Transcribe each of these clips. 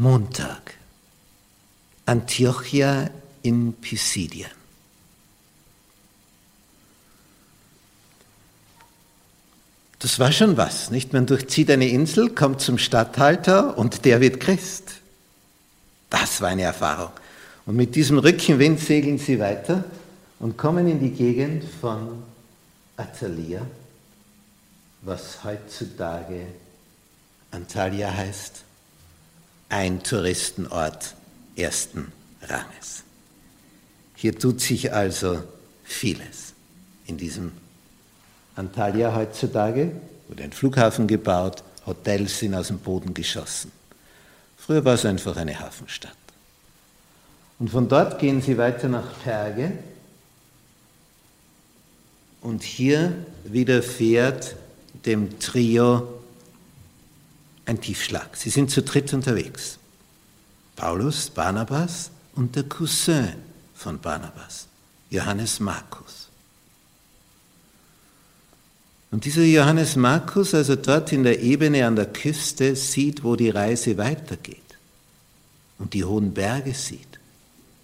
Montag. Antiochia in Pisidien. Das war schon was, nicht? Man durchzieht eine Insel, kommt zum Statthalter und der wird Christ. Das war eine Erfahrung. Und mit diesem Rückenwind segeln sie weiter und kommen in die Gegend von Atalia, was heutzutage Antalya heißt, ein Touristenort ersten Ranges. Hier tut sich also vieles in diesem Antalya heutzutage, wurde ein Flughafen gebaut, Hotels sind aus dem Boden geschossen. Früher war es einfach eine Hafenstadt. Und von dort gehen sie weiter nach Perge. Und hier widerfährt dem Trio ein Tiefschlag. Sie sind zu dritt unterwegs. Paulus, Barnabas und der Cousin von Barnabas, Johannes Markus. Und dieser Johannes Markus, also dort in der Ebene an der Küste, sieht, wo die Reise weitergeht und die hohen Berge sieht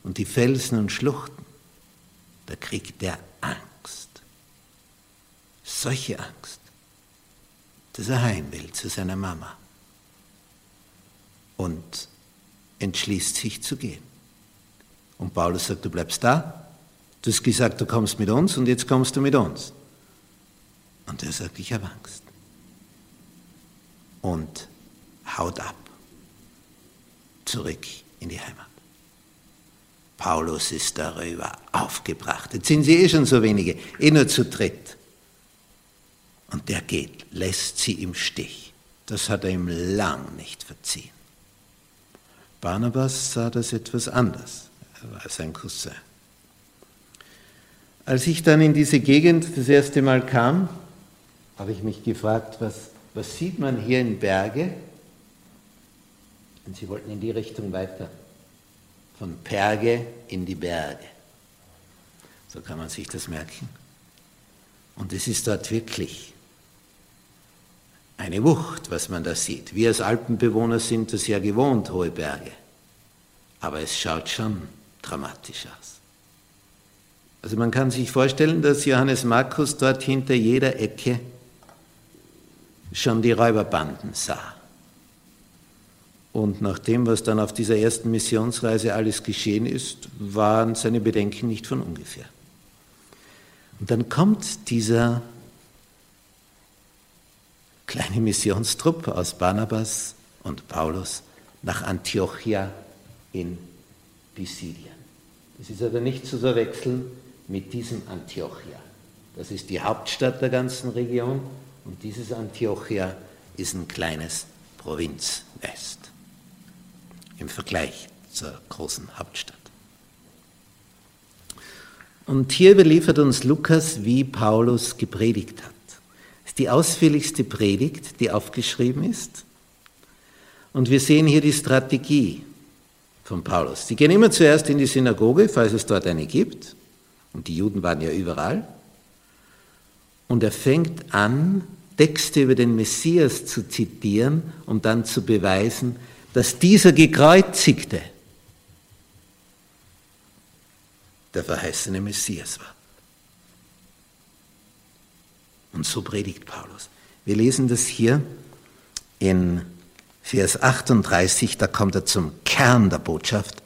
und die Felsen und Schluchten. Da kriegt er Angst. Solche Angst, dass er heim will zu seiner Mama und entschließt sich zu gehen. Und Paulus sagt, du bleibst da. Du hast gesagt, du kommst mit uns und jetzt kommst du mit uns. Und er sagt, ich habe Angst. Und haut ab. Zurück in die Heimat. Paulus ist darüber aufgebracht. Jetzt sind sie eh schon so wenige, eh nur zu dritt. Und der geht, lässt sie im Stich. Das hat er ihm lang nicht verziehen. Barnabas sah das etwas anders. Er war sein Cousin. Als ich dann in diese Gegend das erste Mal kam, habe ich mich gefragt, was, was sieht man hier in Berge? Und sie wollten in die Richtung weiter. Von Perge in die Berge. So kann man sich das merken. Und es ist dort wirklich eine Wucht, was man da sieht. Wir als Alpenbewohner sind das ja gewohnt, hohe Berge. Aber es schaut schon dramatisch aus. Also man kann sich vorstellen, dass Johannes Markus dort hinter jeder Ecke schon die Räuberbanden sah. Und nach dem, was dann auf dieser ersten Missionsreise alles geschehen ist, waren seine Bedenken nicht von ungefähr. Und dann kommt dieser kleine Missionstrupp aus Barnabas und Paulus nach Antiochia in Pisidien. Das ist aber nicht zu verwechseln mit diesem Antiochia. Das ist die Hauptstadt der ganzen Region und dieses Antiochia ist ein kleines Provinznest im Vergleich zur großen Hauptstadt. Und hier überliefert uns Lukas, wie Paulus gepredigt hat die ausführlichste Predigt, die aufgeschrieben ist. Und wir sehen hier die Strategie von Paulus. Die gehen immer zuerst in die Synagoge, falls es dort eine gibt. Und die Juden waren ja überall. Und er fängt an, Texte über den Messias zu zitieren, um dann zu beweisen, dass dieser Gekreuzigte der verheißene Messias war. Und so predigt Paulus. Wir lesen das hier in Vers 38, da kommt er zum Kern der Botschaft.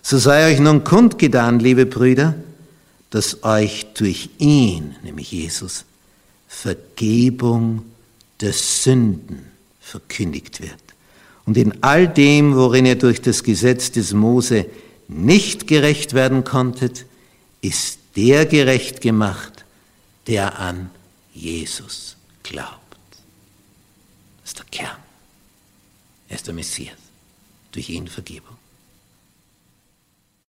So sei euch nun kundgetan, liebe Brüder, dass euch durch ihn, nämlich Jesus, Vergebung der Sünden verkündigt wird. Und in all dem, worin ihr durch das Gesetz des Mose nicht gerecht werden konntet, ist der gerecht gemacht, der an Jesus glaubt. Das ist der Kern. Er ist der Messias. Durch ihn Vergebung.